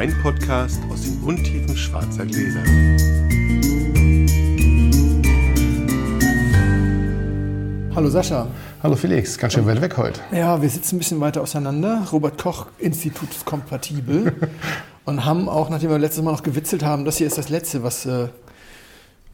Weinpodcast aus den Untiefen schwarzer Gläser. Hallo Sascha. Hallo Felix, ganz schön weit weg heute. Ja, wir sitzen ein bisschen weiter auseinander. Robert Koch Institut ist kompatibel. und haben auch, nachdem wir letztes Mal noch gewitzelt haben, das hier ist das letzte, was, äh,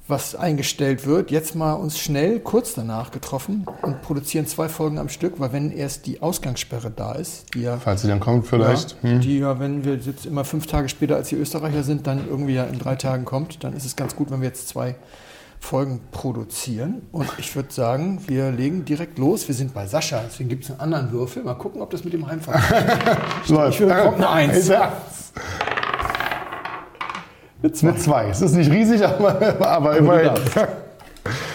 was eingestellt wird, jetzt mal uns schnell kurz danach getroffen und produzieren zwei Folgen am Stück, weil wenn erst die Ausgangssperre da ist, die ja. Falls sie dann kommt, vielleicht. Ja, Die ja, wenn wir jetzt immer fünf Tage später als die Österreicher sind, dann irgendwie ja in drei Tagen kommt, dann ist es ganz gut, wenn wir jetzt zwei Folgen produzieren. Und ich würde sagen, wir legen direkt los. Wir sind bei Sascha, deswegen gibt es einen anderen Würfel. Mal gucken, ob das mit dem Heimfahren Läuft. Ich würde eine Eins. Ja. Eine 2. Es ist nicht riesig, aber, aber immerhin.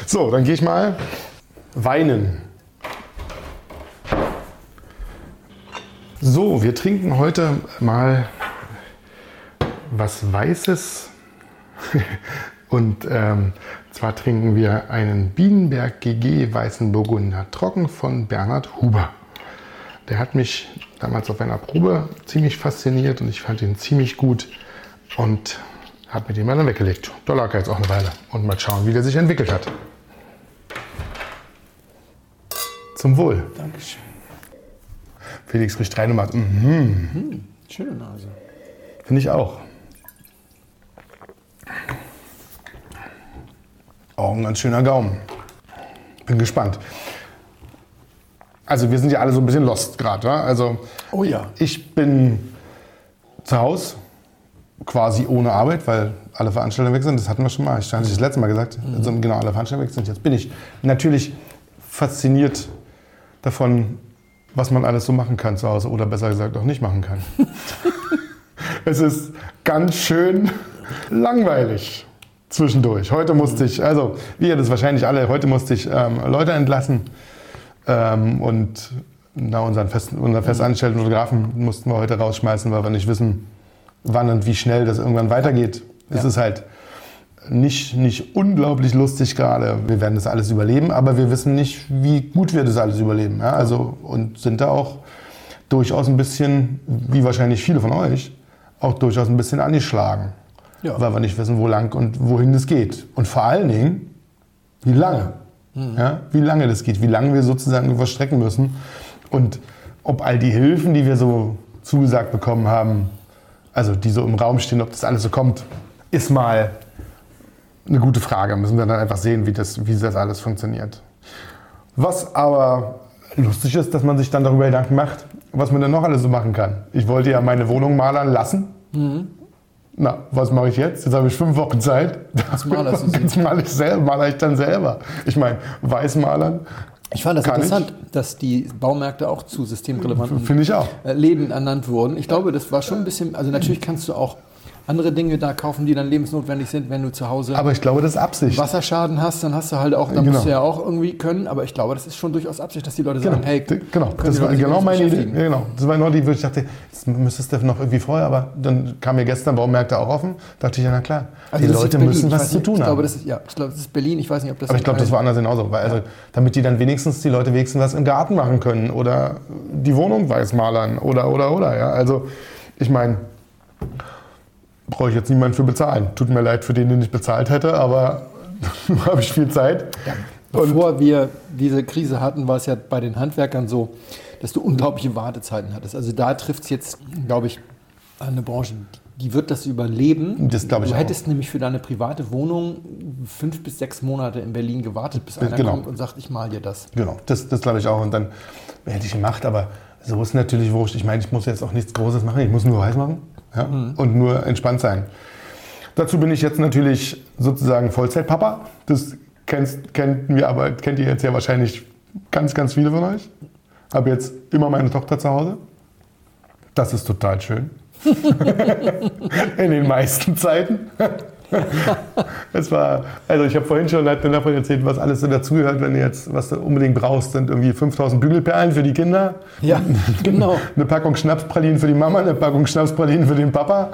So, dann gehe ich mal weinen. So, wir trinken heute mal was Weißes. Und ähm, zwar trinken wir einen Bienenberg GG Weißen Burgunder Trocken von Bernhard Huber. Der hat mich damals auf einer Probe ziemlich fasziniert und ich fand ihn ziemlich gut und habe mir den mal dann weggelegt. Da lag er jetzt auch eine Weile und mal schauen, wie der sich entwickelt hat. Zum Wohl. Dankeschön. Felix riecht rein und macht, mhm. Schöne Nase. Finde ich auch. Auch ein ganz schöner Gaumen. Bin gespannt. Also wir sind ja alle so ein bisschen lost gerade. Also Oh ja. ich bin zu Hause, quasi ohne Arbeit, weil alle Veranstaltungen weg sind. Das hatten wir schon mal. Ich hatte das letzte Mal gesagt. Also genau, alle Veranstaltungen weg sind. Jetzt bin ich natürlich fasziniert davon, was man alles so machen kann zu Hause oder besser gesagt auch nicht machen kann. es ist ganz schön langweilig zwischendurch. Heute musste ich, also wie ihr das wahrscheinlich alle, heute musste ich ähm, Leute entlassen ähm, und na, unseren, fest, unseren festangestellten Fotografen mussten wir heute rausschmeißen, weil wir nicht wissen, wann und wie schnell das irgendwann weitergeht. Es Ja. ist halt nicht, nicht unglaublich lustig gerade. Wir werden das alles überleben, aber wir wissen nicht, wie gut wir das alles überleben. Ja? Also, und sind da auch durchaus ein bisschen, wie wahrscheinlich viele von euch, auch durchaus ein bisschen angeschlagen. Ja. Weil wir nicht wissen, wo lang und wohin das geht. Und vor allen Dingen, wie lange. Ja? Wie lange das geht, wie lange wir sozusagen verstrecken müssen. Und ob all die Hilfen, die wir so zugesagt bekommen haben, also die so im Raum stehen, ob das alles so kommt, ist mal eine gute Frage. Müssen wir dann einfach sehen, wie das, wie das alles funktioniert. Was aber lustig ist, dass man sich dann darüber Gedanken macht, was man denn noch alles so machen kann. Ich wollte ja meine Wohnung malern lassen. Na, was mache ich jetzt? Jetzt habe ich fünf Wochen Zeit. Jetzt malerst du. Jetzt male ich, selber, male ich dann selber. Ich meine, Weißmalern Ich fand das Kann interessant, dass die Baumärkte auch zu systemrelevanten ich äh, Läden ernannt wurden. Ich glaube, das war schon ein bisschen, also natürlich kannst du auch andere Dinge da kaufen, die dann lebensnotwendig sind, wenn du zu Hause Aber ich glaube, das ist Absicht. Wasserschaden hast, dann hast du halt auch, dann Genau. musst du ja auch irgendwie können, aber ich glaube, das ist schon durchaus Absicht, dass die Leute Genau, sagen, hey, genau. das war genau meine Idee. Ja, Genau. Das war genau die, wo ich dachte, das müsstest du noch irgendwie vorher, aber dann kam mir gestern Baumärkte auch offen. dachte ich, ja, na klar. Also die Leute müssen was weiß zu nicht, tun ich glaube, haben. das ist, ja, ich glaube, das ist Berlin, ich weiß nicht, ob das Aber ich glaube, das woanders genauso. Weil, also, damit die dann wenigstens die Leute wenigstens was im Garten machen können oder die Wohnung weiß malern oder, oder, oder. Ja? Also, ich meine, brauche ich jetzt niemanden für bezahlen. Tut mir leid für den, den ich bezahlt hätte, aber habe ich viel Zeit. Bevor wir diese Krise hatten, war es ja bei den Handwerkern so, dass du unglaubliche Wartezeiten hattest. Also da trifft es jetzt, glaube ich, eine Branche, die wird das überleben. Das glaube ich Du auch. hättest nämlich für deine private Wohnung fünf bis sechs Monate in Berlin gewartet, bis einer Genau. kommt und sagt, ich mal dir das. Genau, das, das glaube ich auch. Und dann hätte ich gemacht, aber so ist natürlich wurscht. Ich meine, ich muss jetzt auch nichts Großes machen, ich muss nur weiß machen ja? und nur entspannt sein. Dazu bin ich jetzt natürlich sozusagen Vollzeitpapa. Das kennst, kennen wir aber, kennt ihr jetzt ja wahrscheinlich ganz, ganz viele von euch. Habe jetzt immer meine Tochter zu Hause. Das ist total schön. In den meisten Zeiten. Es war, also ich habe vorhin schon mir davon erzählt, was alles so dazugehört, wenn du jetzt, was du unbedingt brauchst, sind irgendwie 5000 Bügelperlen für die Kinder, Ja, genau. eine Packung Schnapspralinen für die Mama, eine Packung Schnapspralinen für den Papa.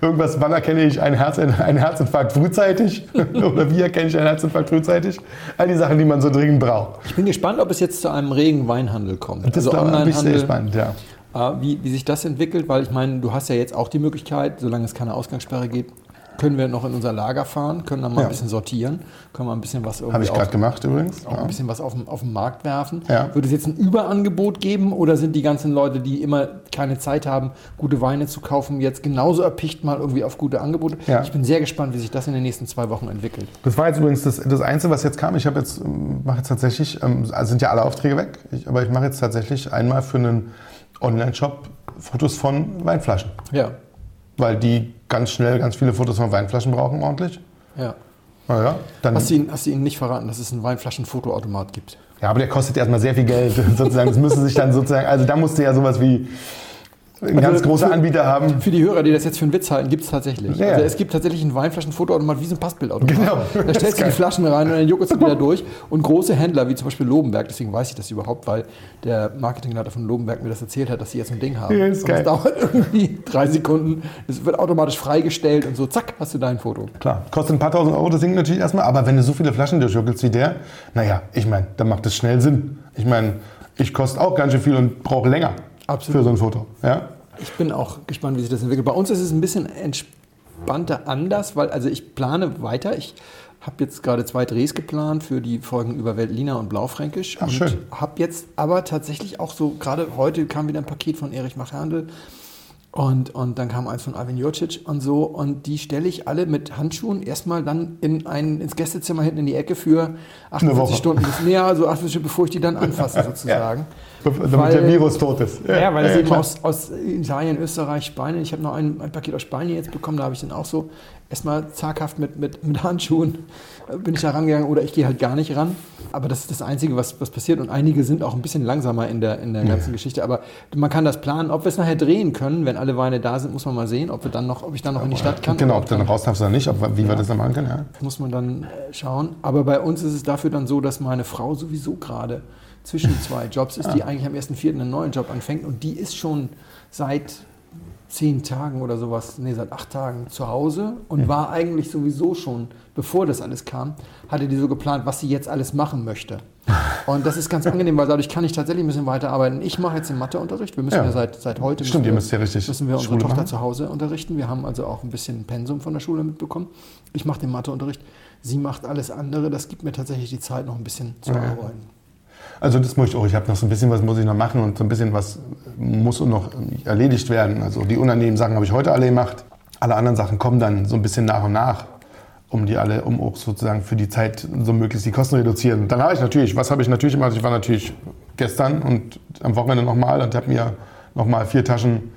Irgendwas, wann erkenne ich einen, Herz, einen Herzinfarkt frühzeitig? Oder wie erkenne ich einen Herzinfarkt frühzeitig? All die Sachen, die man so dringend braucht. Ich bin gespannt, ob es jetzt zu einem regen Weinhandel kommt. Das also glaube ich sehr spannend, ja. äh, wie, wie sich das entwickelt, weil ich meine, du hast ja jetzt auch die Möglichkeit, solange es keine Ausgangssperre gibt, können wir noch in unser Lager fahren, können dann mal Ja. ein bisschen sortieren, können mal ein bisschen was irgendwie Habe ich gerade gemacht übrigens. auch ein bisschen was auf den, auf den Markt werfen. Ja. Wird es jetzt ein Überangebot geben oder sind die ganzen Leute, die immer keine Zeit haben, gute Weine zu kaufen, jetzt genauso erpicht mal irgendwie auf gute Angebote? Ja. Ich bin sehr gespannt, wie sich das in den nächsten zwei Wochen entwickelt. Das war jetzt übrigens das, das Einzige, was jetzt kam. Ich habe jetzt, ähm, mache jetzt tatsächlich, ähm, also sind ja alle Aufträge weg, ich, aber ich mache jetzt tatsächlich einmal für einen Online-Shop Fotos von Weinflaschen. Ja, Weil die ganz schnell ganz viele Fotos von Weinflaschen brauchen, ordentlich. ja. Naja, dann, Hast du, ihnen, hast du ihnen nicht verraten, dass es einen Weinflaschen-Fotoautomat gibt? ja, aber der kostet erstmal sehr viel Geld. sozusagen. Das müsste sich dann sozusagen, also da musste ja sowas wie ein ganz Also großer Anbieter haben. Für die Hörer, die das jetzt für einen Witz halten, gibt es tatsächlich. Ja. Also es gibt tatsächlich einen Weinflaschen-Fotoautomat wie so ein Passbildautomat. Genau. Da Das stellst du die. Flaschen rein und dann juckelst du wieder durch. Und große Händler, wie zum Beispiel Lobenberg, deswegen weiß ich das überhaupt, weil der Marketingleiter von Lobenberg mir das erzählt hat, dass sie jetzt ein Ding haben. Ja, ist und geil. dauert irgendwie drei Sekunden, es wird automatisch freigestellt und so, zack, hast du dein Foto. Klar, kostet ein paar tausend Euro das Ding natürlich erstmal, aber wenn du so viele Flaschen durchjuckelst wie der, naja, ich meine, dann macht das schnell Sinn. Ich meine, ich koste auch ganz schön viel und brauche länger Absolut. für so ein Foto. Ja? Ich bin auch gespannt, wie sich das entwickelt. Bei uns ist es ein bisschen entspannter anders, weil also ich plane weiter. Ich habe jetzt gerade zwei Drehs geplant für die Folgen über Veltliner und Blaufränkisch. Ach, und habe jetzt aber tatsächlich auch so, gerade heute kam wieder ein Paket von Erich Machhandel und, und dann kam eins von Alvin Jurcic und so. Und die stelle ich alle mit Handschuhen erstmal dann in ein, ins Gästezimmer hinten in die Ecke für Woche. 48 Stunden. Bis, nee, also 48 Stunden, bevor ich die dann anfasse sozusagen. Damit Weil- der Virus tot ist. Ja, weil das ja, eben klar. aus, aus Italien, Österreich, Spanien. Ich habe noch ein, ein Paket aus Spanien jetzt bekommen, da habe ich dann auch so erstmal zaghaft mit, mit, mit Handschuhen äh, bin ich da rangegangen oder ich gehe halt gar nicht ran. Aber das ist das Einzige, was, was passiert. Und einige sind auch ein bisschen langsamer in der, in der ganzen Geschichte. Aber man kann das planen. Ob wir es nachher drehen können, wenn alle Weine da sind, muss man mal sehen, ob, wir dann noch, ob ich dann noch in die Stadt kann. Genau, ob du dann raus darfst oder nicht, ob, wie wir das dann machen können. Ja. muss man dann äh, schauen. Aber bei uns ist es dafür dann so, dass meine Frau sowieso gerade zwischen zwei Jobs ist, die eigentlich am 1.4. einen neuen Job anfängt und die ist schon seit zehn Tagen oder sowas, nee, seit acht Tagen zu Hause und war eigentlich sowieso schon, bevor das alles kam, hatte die so geplant, was sie jetzt alles machen möchte. Und das ist ganz angenehm, weil dadurch kann ich tatsächlich ein bisschen weiterarbeiten. Ich mache jetzt den Matheunterricht. Wir müssen ja, Ja. seit, seit heute Stimmt, müssen ihr wir, müsst ja richtig müssen wir unsere Schule Tochter machen. zu Hause unterrichten. Wir haben also auch ein bisschen Pensum von der Schule mitbekommen. Ich mache den Matheunterricht. Sie macht alles andere. Das gibt mir tatsächlich die Zeit, noch ein bisschen zu arbeiten. Also das muss ich auch. Ich habe noch so ein bisschen was muss ich noch machen und so ein bisschen was muss noch erledigt werden. Also die unangenehmen Sachen habe ich heute alle gemacht. Alle anderen Sachen kommen dann so ein bisschen nach und nach, um die alle, um auch sozusagen für die Zeit so möglichst die Kosten reduzieren. Dann habe ich natürlich, was habe ich natürlich gemacht? Ich war natürlich gestern und am Wochenende nochmal und habe mir nochmal vier Taschen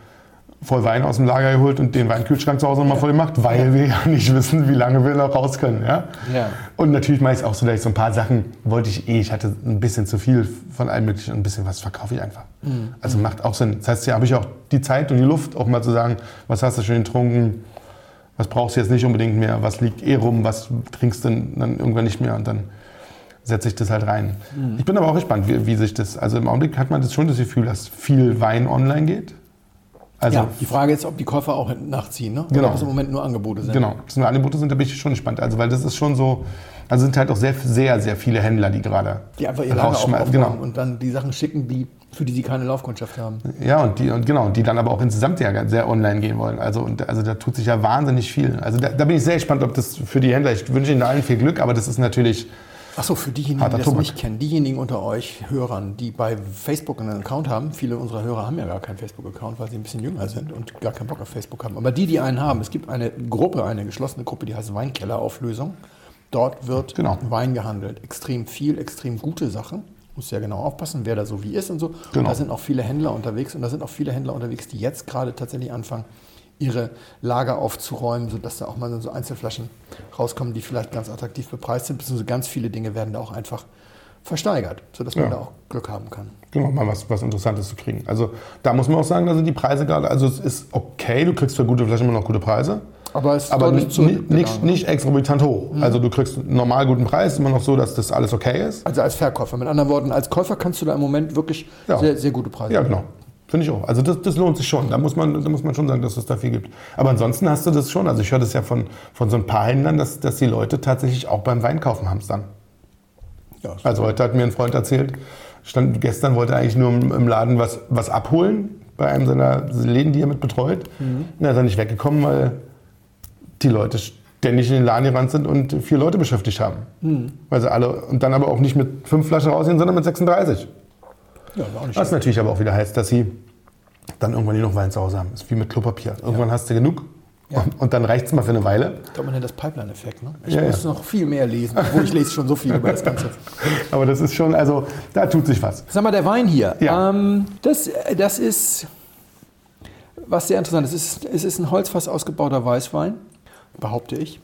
voll Wein aus dem Lager geholt und den Weinkühlschrank zu Hause nochmal voll gemacht, weil wir ja nicht wissen, wie lange wir noch raus können. Ja? Ja. Und natürlich mache ich es auch so, dass ich so ein paar Sachen wollte ich eh. Ich hatte ein bisschen zu viel von allem möglichen und ein bisschen was verkaufe ich einfach. Also macht auch Sinn. Das heißt, hier habe ich auch die Zeit und die Luft, auch mal zu sagen, was hast du schön getrunken, was brauchst du jetzt nicht unbedingt mehr, was liegt eh rum, was trinkst du dann irgendwann nicht mehr und dann setze ich das halt rein. Ich bin aber auch gespannt, wie, wie sich das, also im Augenblick hat man das schon das Gefühl, dass viel Wein online geht. Also ja, die Frage ist, ob die Käufer auch nachziehen, ne? Genau. Ob es im Moment nur Angebote sind. Genau, das nur Angebote sind, da bin ich schon gespannt. Also, weil das ist schon so, also sind halt auch sehr, sehr, sehr viele Händler, die gerade Die einfach ihr Lager aufbauen Genau. und dann die Sachen schicken, die, für die sie keine Laufkundschaft haben. Ja, und die, und genau, und die dann aber auch insgesamt ja sehr online gehen wollen. Also, und, also da tut sich ja wahnsinnig viel. Also da, da bin ich sehr gespannt, ob das für die Händler, ich wünsche ihnen allen viel Glück, aber das ist natürlich, Achso, für diejenigen, Harter die das Tobak. nicht kennen, diejenigen unter euch Hörern, die bei Facebook einen Account haben, viele unserer Hörer haben ja gar keinen Facebook-Account, weil sie ein bisschen jünger sind und gar keinen Bock auf Facebook haben. Aber die, die einen haben, es gibt eine Gruppe, eine geschlossene Gruppe, die heißt Weinkellerauflösung. Dort wird Genau. Wein gehandelt. Extrem viel, extrem gute Sachen. Muss ja genau aufpassen, wer da so wie ist und so. Und Genau. da sind auch viele Händler unterwegs und da sind auch viele Händler unterwegs, die jetzt gerade tatsächlich anfangen, ihre Lager aufzuräumen, sodass da auch mal so Einzelflaschen rauskommen, die vielleicht ganz attraktiv bepreist sind, beziehungsweise ganz viele Dinge werden da auch einfach versteigert, sodass man Ja. da auch Glück haben kann. genau, mal was, was Interessantes zu kriegen. Also da muss man auch sagen, da sind die Preise gerade, also es ist okay, du kriegst für gute Flaschen immer noch gute Preise. Aber es ist Aber nicht, zurückgegangen. nicht, nicht exorbitant hoch. Also du kriegst einen normal guten Preis, immer noch so, dass das alles okay ist. Also als Verkäufer. Mit anderen Worten, als Käufer kannst du da im Moment wirklich Ja. sehr, sehr gute Preise. Ja, genau. Finde ich auch. Also das, das lohnt sich schon. Da muss, man, da muss man schon sagen, dass es da viel gibt. Aber ansonsten hast du das schon. Also ich höre das ja von, von so ein paar Händlern, dass, dass die Leute tatsächlich auch beim Weinkaufen hamstern. Ja, Also heute hat mir ein Freund erzählt, stand gestern wollte er eigentlich nur im, Laden was, was abholen, bei einem seiner Läden, die er mit betreut. Mhm. Und er ist dann nicht weggekommen, weil die Leute ständig in den Laden gerannt sind und vier Leute beschäftigt haben. Mhm. Weil sie alle, und dann aber auch nicht mit fünf Flaschen rausgehen, sondern mit 36. Ja, Was natürlich aber auch wieder heißt, dass sie dann irgendwann nur noch Wein zu Hause haben. Ist wie mit Klopapier. Irgendwann hast du genug Ja. und, und dann reicht es mal für eine Weile. Ich glaube, man nennt das Pipeline-Effekt. Ne? Ich Ja, muss ja. noch viel mehr lesen, obwohl ich lese schon so viel über das Ganze. Aber das ist schon, also da tut sich was. Sag mal, der Wein hier, Ja. ähm, das, das ist was sehr interessant ist. Es ist, es ist ein Holzfass ausgebauter Weißwein, behaupte ich.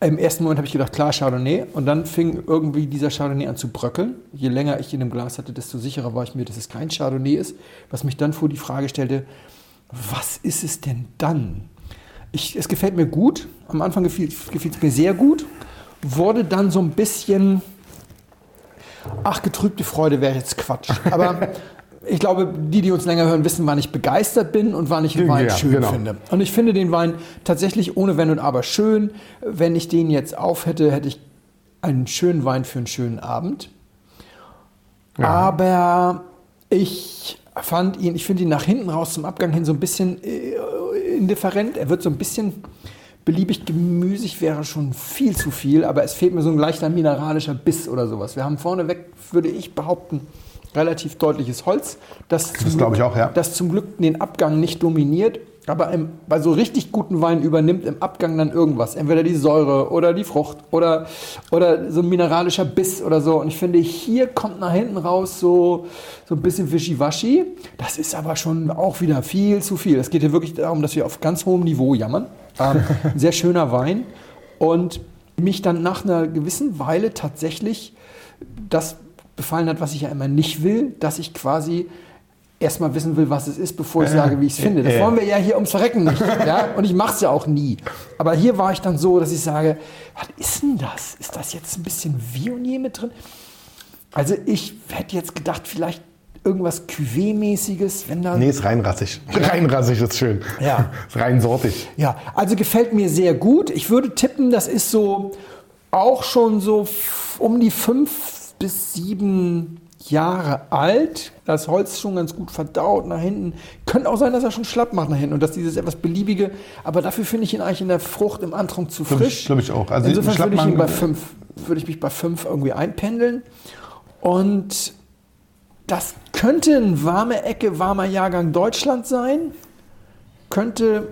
Im ersten Moment habe ich gedacht, klar, Chardonnay. Und dann fing irgendwie dieser Chardonnay an zu bröckeln. Je länger ich ihn im Glas hatte, desto sicherer war ich mir, dass es kein Chardonnay ist. Was mich dann vor die Frage stellte, was ist es denn dann? Ich, es gefällt mir gut. Am Anfang gefiel es mir sehr gut. Wurde dann so ein bisschen Ach, getrübte Freude wäre jetzt Quatsch. Aber ich glaube, die, die uns länger hören, wissen, wann ich begeistert bin und wann ich einen Wein Ja, schön genau. finde. Und ich finde den Wein tatsächlich ohne Wenn und Aber schön. Wenn ich den jetzt auf hätte, hätte ich einen schönen Wein für einen schönen Abend. Ja. Aber ich fand ihn, ich finde ihn nach hinten raus zum Abgang hin so ein bisschen äh, indifferent. Er wird so ein bisschen beliebig gemüsig, wäre schon viel zu viel, aber es fehlt mir so ein leichter mineralischer Biss oder sowas. Wir haben vorneweg, würde ich behaupten, relativ deutliches Holz, das, zum glaube ich Glück- auch, ja. das zum Glück den Abgang nicht dominiert, aber im, bei so richtig guten Weinen übernimmt im Abgang dann irgendwas. Entweder die Säure oder die Frucht oder, oder so ein mineralischer Biss oder so. Und ich finde, hier kommt nach hinten raus so, so ein bisschen Wischiwaschi. Das ist aber schon auch wieder viel zu viel. Es geht hier wirklich darum, dass wir auf ganz hohem Niveau jammern. Ähm, ein sehr schöner Wein. Und mich dann nach einer gewissen Weile tatsächlich das befallen hat, was ich ja immer nicht will, dass ich quasi erstmal wissen will, was es ist, bevor ich sage, wie ich es finde. Das wollen wir ja hier ums Verrecken nicht. Ja? Und ich mache es ja auch nie. Aber hier war ich dann so, dass ich sage, was ist denn das? Ist das jetzt ein bisschen Viognier mit drin? Also ich hätte jetzt gedacht, vielleicht irgendwas Cuvée-mäßiges, wenn da... Nee, ist reinrassig. Reinrassig ist schön. Ja. Ist rein sortig. Ja, also gefällt mir sehr gut. Ich würde tippen, das ist so auch schon so um die fünf bis sieben Jahre alt. Das Holz ist schon ganz gut verdaut nach hinten. Könnte auch sein, dass er schon schlapp macht nach hinten und dass dieses etwas beliebige, aber dafür finde ich ihn eigentlich in der Frucht im Antrunk zu frisch. glaub ich auch. Also Insofern würde ich, ihn bei fünf, würde ich mich bei fünf irgendwie einpendeln. Und das könnte ein warme Ecke, warmer Jahrgang Deutschland sein. Könnte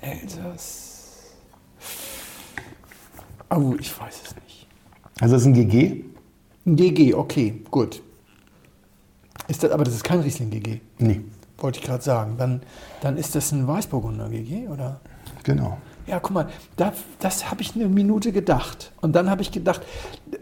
Elsass. Oh, ich weiß es nicht. Also das ist ein GG? Ein GG, okay, gut. Ist das, aber das ist kein Riesling GG, Nee. wollte ich gerade sagen. Dann, dann ist das ein Weißburgunder GG, oder? Genau. Ja, guck mal, da, das habe ich eine Minute gedacht. Und dann habe ich gedacht,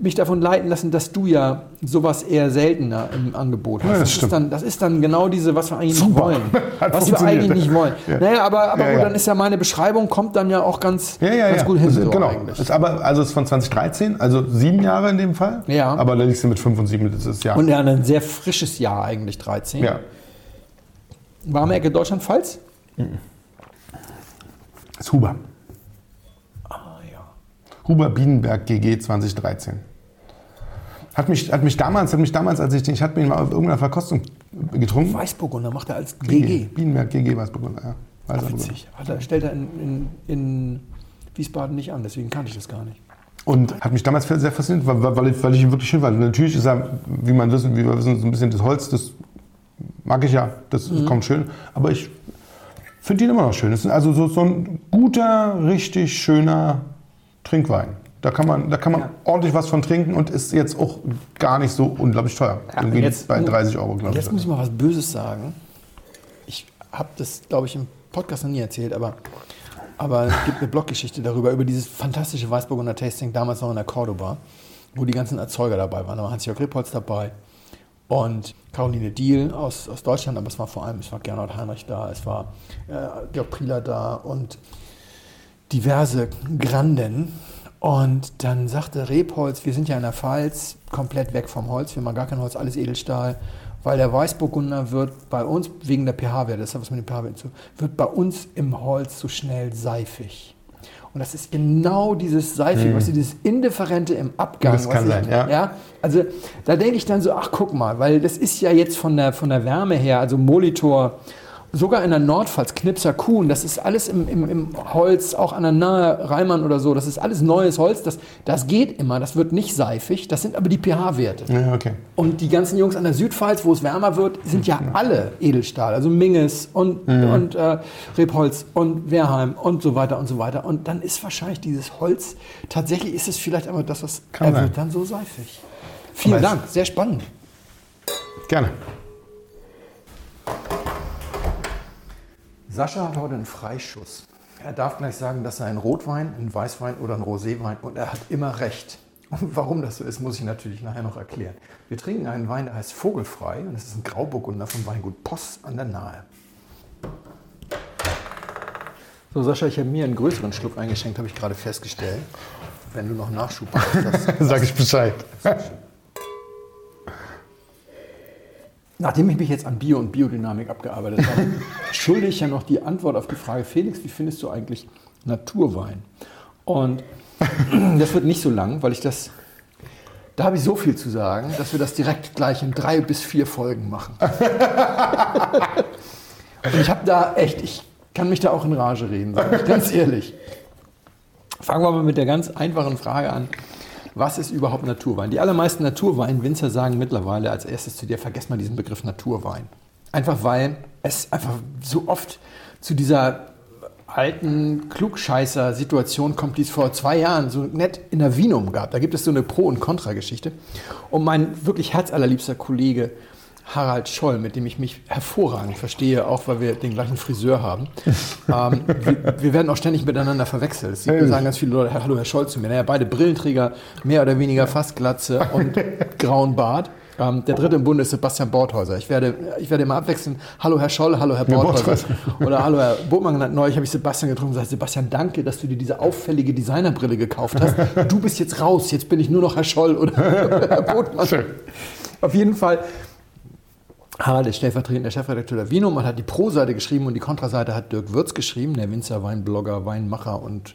mich davon leiten lassen, dass du ja sowas eher seltener im Angebot hast. Ja, das ist stimmt. dann, das ist dann genau diese, was wir eigentlich Super. nicht wollen. Hat was wir eigentlich nicht wollen. Ja. Naja, aber, aber Ja, dann ist ja meine Beschreibung, kommt dann ja auch ganz, Ja, ja, ganz ja. gut hin. Also, so genau. eigentlich. Ist aber, also es ist von 2013, also sieben Jahre in dem Fall. Ja. Aber du mit fünf und sieben, das ist ja. Und ja, ein sehr frisches Jahr eigentlich, 13. ja. Warme Ecke Deutschland-Pfalz? Das ist Huber. Huber Bienenberg GG 2013. Hat mich, hat mich damals, hat mich damals, als ich den, ich hatte ihn mal auf irgendeiner Verkostung getrunken. Weißburgunder macht er als GG. Bienenberg GG Weißburgunder, ja. Witzig. Hat er, stellt er in, in, in Wiesbaden nicht an, deswegen kannte ich das gar nicht. Und hat mich damals sehr fasziniert, weil, weil, ich, weil ich ihn wirklich schön fand. Natürlich ist er, wie man wissen, wie wir wissen, so ein bisschen das Holz, das mag ich ja, das Mhm. kommt schön. Aber ich finde ihn immer noch schön. Es ist also so, so ein guter, richtig schöner Trinkwein. Da kann man, da kann man Ja. ordentlich was von trinken und ist jetzt auch gar nicht so unglaublich teuer. Ja, Irgendwie jetzt- bei 30 Euro, glaube ich. Jetzt muss ich mal was Böses sagen. Ich habe das, glaube ich, im Podcast noch nie erzählt, aber, aber es gibt eine Bloggeschichte darüber, über dieses fantastische Weißburgunder Tasting, damals noch in der Cordoba, wo die ganzen Erzeuger dabei waren. Da war Hans-Jörg Rippholz dabei und Caroline Diehl aus, aus Deutschland, aber es war vor allem, es war Gernot Heinrich da, es war äh, Georg Prieler da und diverse Granden. Und dann sagte Rebholz, wir sind ja in der Pfalz, komplett weg vom Holz, wir machen gar kein Holz, alles Edelstahl, weil der Weißburgunder wird bei uns, wegen der pH-Werte, das hat was mit dem pH-Wert zu, wird bei uns im Holz so schnell seifig. Und das ist genau dieses Seifige, was dieses Indifferente im Abgang. Das kann ich, sein, ja. Also da denke ich dann so, ach guck mal, weil das ist ja jetzt von der, von der Wärme her, also Molitor, sogar in der Nordpfalz, Knipser Kuhn, das ist alles im, im, im Holz, auch an der Nahe Reimann oder so, das ist alles neues Holz, das, das geht immer, das wird nicht seifig, das sind aber die pH-Werte. Ja, okay. Und die ganzen Jungs an der Südpfalz, wo es wärmer wird, sind ja alle Edelstahl. Also Minges und, und äh, Rebholz und Wehrheim und so weiter und so weiter. Und dann ist wahrscheinlich dieses Holz, tatsächlich ist es vielleicht aber das, was Kann er sein. wird dann so seifig. Vielen Aber Dank, sehr spannend. Gerne. Sascha hat heute einen Freischuss. Er darf gleich sagen, dass er ein Rotwein, ein Weißwein oder ein Roséwein und er hat immer recht. Und warum das so ist, muss ich natürlich nachher noch erklären. Wir trinken einen Wein, der heißt Vogelfrei und es ist ein Grauburgunder vom Weingut Poss an der Nahe. So, Sascha, ich habe mir einen größeren Schluck eingeschenkt, habe ich gerade festgestellt. Wenn du noch Nachschub hast, Sag ich Bescheid. Nachdem ich mich jetzt an Bio und Biodynamik abgearbeitet habe, schulde ich ja noch die Antwort auf die Frage, Felix, wie findest du eigentlich Naturwein? Und das wird nicht so lang, weil ich das, da habe ich so viel zu sagen, dass wir das direkt gleich in drei bis vier Folgen machen. Und ich habe da echt, ich kann mich da auch in Rage reden, sage ich ganz ehrlich. Fangen wir mal mit der ganz einfachen Frage an. Was ist überhaupt Naturwein? Die allermeisten Naturweinwinzer sagen mittlerweile als erstes zu dir, vergesst mal diesen Begriff Naturwein. Einfach weil es einfach so oft zu dieser alten Klugscheißer-Situation kommt, die es vor zwei Jahren so nett in der Vinum gab. Da gibt es so eine Pro- und Kontra-Geschichte. Und mein wirklich herzallerliebster Kollege Harald Scholl, mit dem ich mich hervorragend verstehe, auch weil wir den gleichen Friseur haben. ähm, wir, wir werden auch ständig miteinander verwechselt. Es sagen ganz viele Leute, hallo Herr Scholl zu mir. Naja, beide Brillenträger, mehr oder weniger fast Glatze und grauen Bart. Ähm, der dritte im Bunde ist Sebastian Borthäuser. Ich werde, ich werde immer abwechseln. Hallo Herr Scholl, hallo Herr Borthäuser. Oder hallo Herr Botmann genannt. Neulich habe ich Sebastian getroffen und gesagt, Sebastian, danke, dass du dir diese auffällige Designerbrille gekauft hast. Du bist jetzt raus. Jetzt bin ich nur noch Herr Scholl oder Herr Botmann. Schön. Auf jeden Fall Harald ist stellvertretender Chefredakteur der Vinum und hat die Pro-Seite geschrieben und die Kontraseite hat Dirk Würz geschrieben, der Winzer, Weinblogger, Weinmacher und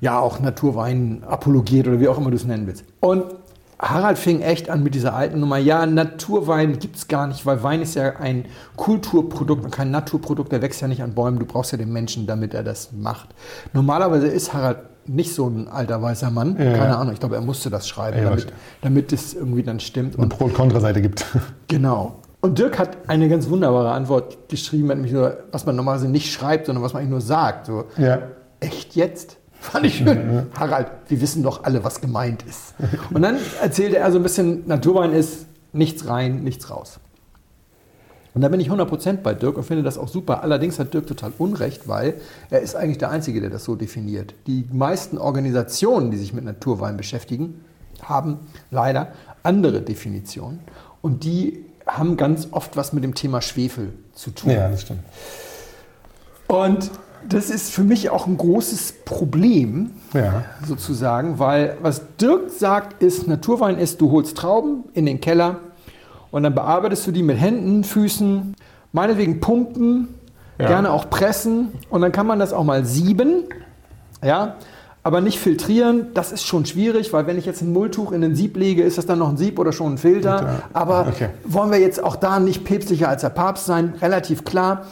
ja auch Naturwein apologiert oder wie auch immer du es nennen willst. Und Harald fing echt an mit dieser alten Nummer, ja, Naturwein gibt es gar nicht, weil Wein ist ja ein Kulturprodukt und kein Naturprodukt, der wächst ja nicht an Bäumen, du brauchst ja den Menschen, damit er das macht. Normalerweise ist Harald nicht so ein alter weißer Mann, Ja. keine Ahnung, ich glaube, er musste das schreiben, Ja, damit, damit es irgendwie dann stimmt. Eine Pro- und Kontraseite gibt. Genau. Und Dirk hat eine ganz wunderbare Antwort geschrieben, nämlich nur, was man normalerweise nicht schreibt, sondern was man eigentlich nur sagt. So, Ja. echt jetzt? Fand ich schön. Harald, wir wissen doch alle, was gemeint ist. Und dann erzählte er so ein bisschen, Naturwein ist nichts rein, nichts raus. Und da bin ich 100% bei Dirk und finde das auch super. Allerdings hat Dirk total Unrecht, weil er ist eigentlich der Einzige, der das so definiert. Die meisten Organisationen, die sich mit Naturwein beschäftigen, haben leider andere Definitionen. Und die haben ganz oft was mit dem Thema Schwefel zu tun. Ja, das stimmt. Und das ist für mich auch ein großes Problem, Ja. sozusagen, weil was Dirk sagt, ist, Naturwein ist, du holst Trauben in den Keller und dann bearbeitest du die mit Händen, Füßen, meinetwegen pumpen, Ja. gerne auch pressen und dann kann man das auch mal sieben, ja, aber nicht filtrieren, das ist schon schwierig, weil wenn ich jetzt ein Mulltuch in ein Sieb lege, ist das dann noch ein Sieb oder schon ein Filter, Filter. aber Okay. wollen wir jetzt auch da nicht päpstlicher als der Papst sein, relativ klar.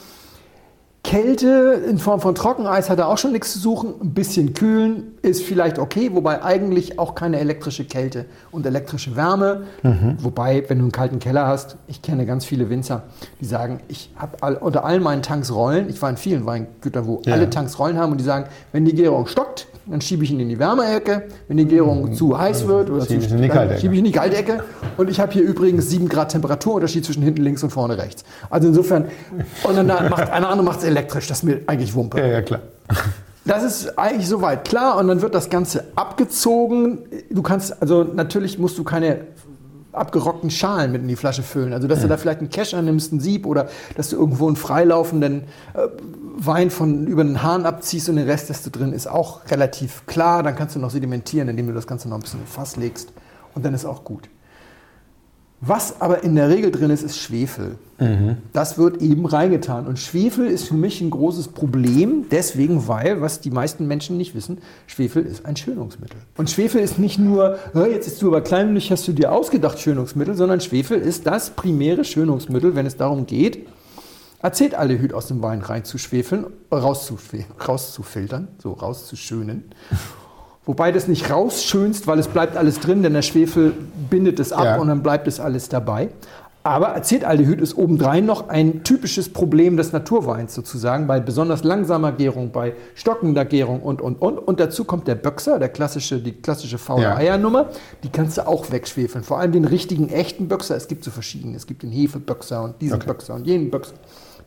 Kälte in Form von Trockeneis hat er auch schon nichts zu suchen. Ein bisschen kühlen ist vielleicht okay, wobei eigentlich auch keine elektrische Kälte und elektrische Wärme. Wobei, wenn du einen kalten Keller hast, ich kenne ganz viele Winzer, die sagen, ich habe all, unter all meinen Tanks Rollen. Ich war in vielen Weingütern, wo Ja. alle Tanks Rollen haben und die sagen, wenn die Gärung stockt, dann schiebe ich ihn in die Wärmeecke. Wenn die Gärung zu heiß wird oder Schiebe zu ich ihn in die dann Kaltecke. schiebe ich in die Kaltecke. Und ich habe hier übrigens 7 Grad Temperaturunterschied zwischen hinten links und vorne rechts. Also insofern, und dann macht einer andere macht es elektrisch, das ist mir eigentlich Wumpe. Ja, ja, klar. Das ist eigentlich soweit klar und dann wird das Ganze abgezogen. Du kannst, also natürlich musst du keine abgerockten Schalen mit in die Flasche füllen. Also dass du da vielleicht einen Kescher nimmst, einen Sieb oder dass du irgendwo einen freilaufenden äh, Wein von über den Hahn abziehst und den Rest, das da drin ist, auch relativ klar. Dann kannst du noch sedimentieren, indem du das Ganze noch ein bisschen in Fass legst und dann ist auch gut. Was aber in der Regel drin ist, ist Schwefel. Das wird eben reingetan. Und Schwefel ist für mich ein großes Problem, deswegen, weil, was die meisten Menschen nicht wissen, Schwefel ist ein Schönungsmittel. Und Schwefel ist nicht nur, "Hä, jetzt ist du aber kleinlich, hast du dir ausgedacht Schönungsmittel, sondern Schwefel ist das primäre Schönungsmittel, wenn es darum geht, Acetaldehyd aus dem Wein reinzuschwefeln, rauszufiltern, so rauszuschönen. Wobei das nicht rausschönst, weil es bleibt alles drin, denn der Schwefel bindet es ab Ja. und dann bleibt es alles dabei. Aber Acetaldehyd ist obendrein noch ein typisches Problem des Naturweins sozusagen, bei besonders langsamer Gärung, bei stockender Gärung und, und, und. Und dazu kommt der Böxer, der klassische, die klassische faule Ja. Eiernummer. Die kannst du auch wegschwefeln. Vor allem den richtigen, echten Böxer. Es gibt so verschiedene. Es gibt den Hefeböxer und diesen Okay. Böxer und jenen Böxer.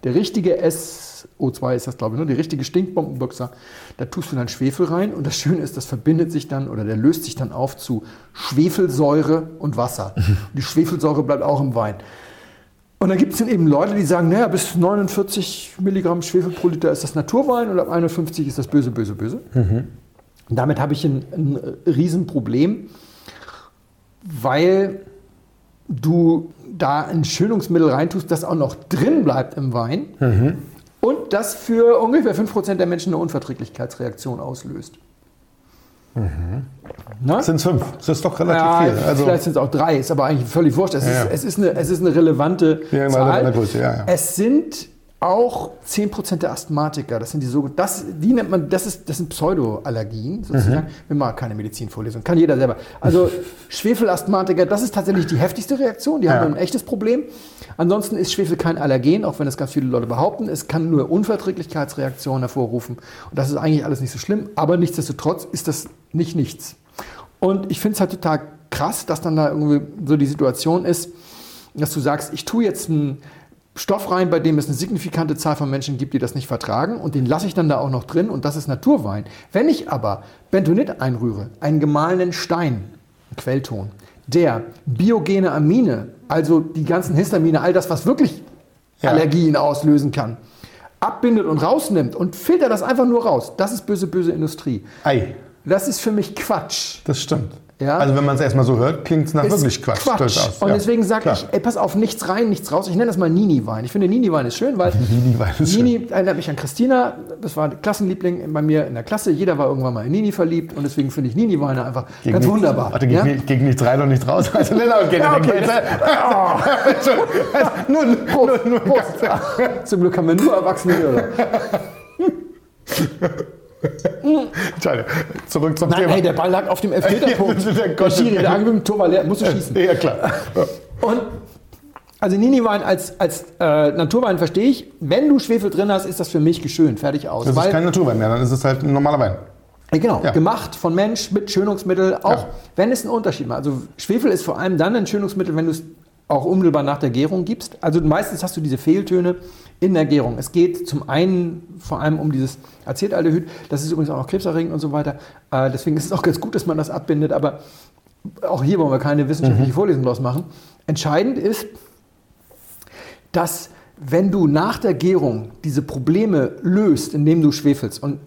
Der richtige SO2 ist das, glaube ich, ne? der richtige Stinkbombenböxer, da tust du dann Schwefel rein und das Schöne ist, das verbindet sich dann oder der löst sich dann auf zu Schwefelsäure und Wasser. Und die Schwefelsäure bleibt auch im Wein. Und dann gibt es dann eben Leute, die sagen, naja, bis 49 Milligramm Schwefel pro Liter ist das Naturwein und ab 51 ist das böse, böse, böse. Und damit habe ich ein, ein Riesenproblem, weil du da ein Schönungsmittel reintust, das auch noch drin bleibt im Wein und das für ungefähr 5% der Menschen eine Unverträglichkeitsreaktion auslöst. Na? Sind fünf. Das ist doch relativ Ja, viel. Also, vielleicht sind es auch drei, ist aber eigentlich völlig wurscht. Es, Ja, ja. ist, es, ist, eine, es ist eine relevante Zahl. Größe. Es sind auch 10% der Asthmatiker, das sind die so, das, die nennt man, das, ist, das sind Pseudoallergien sozusagen. Mhm. Wir machen keine Medizinvorlesung, kann jeder selber. Also Schwefelasthmatiker, das ist tatsächlich die heftigste Reaktion, die Ja. haben ein echtes Problem. Ansonsten ist Schwefel kein Allergen, auch wenn es ganz viele Leute behaupten. Es kann nur Unverträglichkeitsreaktionen hervorrufen. Und das ist eigentlich alles nicht so schlimm, aber nichtsdestotrotz ist das nicht nichts. Und ich finde es halt total krass, dass dann da irgendwie so die Situation ist, dass du sagst, ich tue jetzt einen Stoff rein, bei dem es eine signifikante Zahl von Menschen gibt, die das nicht vertragen und den lasse ich dann da auch noch drin und das ist Naturwein. Wenn ich aber Bentonit einrühre, einen gemahlenen Stein, Quellton, der biogene Amine, also die ganzen Histamine, all das, was wirklich Ja. Allergien auslösen kann, abbindet und rausnimmt und filtert das einfach nur raus, das ist böse, böse Industrie. Ei, Das ist für mich Quatsch. das stimmt. Ja. Also wenn man es erstmal so hört, klingt es nach Ist wirklich Quatsch. durchaus. Und Ja, deswegen sage ich, ey, pass auf, nichts rein, nichts raus. Ich nenne das mal Nini-Wein. Ich finde, Nini-Wein ist schön, weil Nini-Wein ist Nini erinnert mich an Christina. Das war ein Klassenliebling bei mir in der Klasse. Jeder war irgendwann mal in Nini verliebt und deswegen finde ich Nini-Weine einfach Gegen ganz nichts- wunderbar. Warte, gegen, ja? gegen nichts rein und nichts raus. Also, nein, okay, Ja, okay, nein, nur, nur, nur, nur Prost. Zum Glück haben wir nur Erwachsene. Entschuldigung, zurück zum Nein, Thema. hey, der Ball lag auf dem Elfmeterpunkt. Der der Schiri, der angewinkt, Tor war leer, musst du schießen. ja, klar. Und also Nini-Wein als, als äh, Naturwein verstehe ich. Wenn du Schwefel drin hast, ist das für mich geschönt, fertig aus. Das Weil- ist kein Naturwein mehr, dann ist es halt ein normaler Wein. Genau, Ja. gemacht von Mensch mit Schönungsmittel, auch Ja. wenn es einen Unterschied macht. Also Schwefel ist vor allem dann ein Schönungsmittel, wenn du es auch unmittelbar nach der Gärung gibst. Also meistens hast du diese Fehltöne in der Gärung. Es geht zum einen vor allem um dieses Acetaldehyd, das ist übrigens auch noch krebserregend und so weiter. Äh, deswegen ist es auch ganz gut, dass man das abbindet, aber auch hier wollen wir keine wissenschaftliche Vorlesung draus machen. Entscheidend ist, dass wenn du nach der Gärung diese Probleme löst, indem du schwefelst und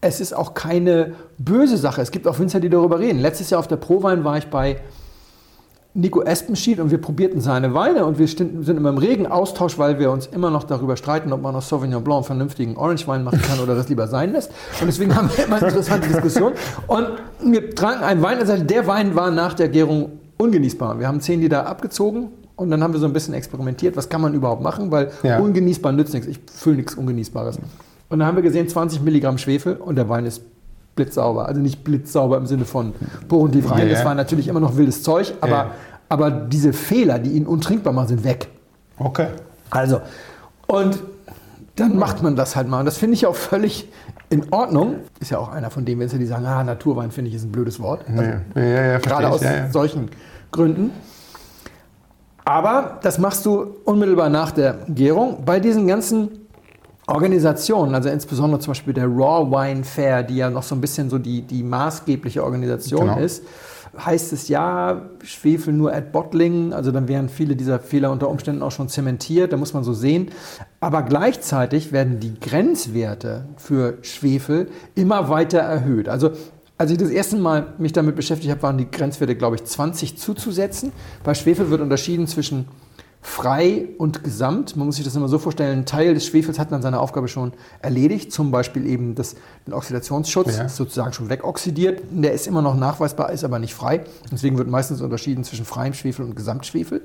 es ist auch keine böse Sache. Es gibt auch Winzer, die darüber reden. Letztes Jahr auf der Prowein war ich bei Nico Espenschied und wir probierten seine Weine und wir sind immer im regen Austausch, weil wir uns immer noch darüber streiten, ob man aus Sauvignon Blanc einen vernünftigen Orange-Wein machen kann oder das lieber sein lässt. Und deswegen haben wir immer eine interessante Diskussion. Und wir tranken einen Wein und sagten, der Wein war nach der Gärung ungenießbar. Wir haben 10 Liter abgezogen und dann haben wir so ein bisschen experimentiert, was kann man überhaupt machen, weil Ja. ungenießbar nützt nichts. Ich fülle nichts Ungenießbares. Und dann haben wir gesehen, 20 Milligramm Schwefel und der Wein ist blitzsauber. Also nicht blitzsauber im Sinne von porentief rein. Ja, ja. Das war natürlich immer noch wildes Zeug, aber, Ja. aber diese Fehler, die ihn untrinkbar machen, sind weg. Okay. Also, und dann macht man das halt mal. Und das finde ich auch völlig in Ordnung. Ist ja auch einer von denen, wenn die sagen, ah, Naturwein finde ich ist ein blödes Wort. Also, Ja, ja, ja, Gerade aus ja, ja. solchen Gründen. Aber das machst du unmittelbar nach der Gärung. Bei diesen ganzen Organisationen, also insbesondere zum Beispiel der Raw Wine Fair, die ja noch so ein bisschen so die, die maßgebliche Organisation Genau. ist, heißt es ja, Schwefel nur at Bottling, also dann wären viele dieser Fehler unter Umständen auch schon zementiert, da muss man so sehen. Aber gleichzeitig werden die Grenzwerte für Schwefel immer weiter erhöht. Also als ich das erste Mal mich damit beschäftigt habe, waren die Grenzwerte, glaube ich, 20 zuzusetzen. Bei Schwefel wird unterschieden zwischen frei und gesamt. Man muss sich das immer so vorstellen, ein Teil des Schwefels hat dann seine Aufgabe schon erledigt, zum Beispiel eben das, den Oxidationsschutz, Ja. ist sozusagen schon wegoxidiert. Der ist immer noch nachweisbar, ist aber nicht frei. Deswegen wird meistens unterschieden zwischen freiem Schwefel und Gesamtschwefel.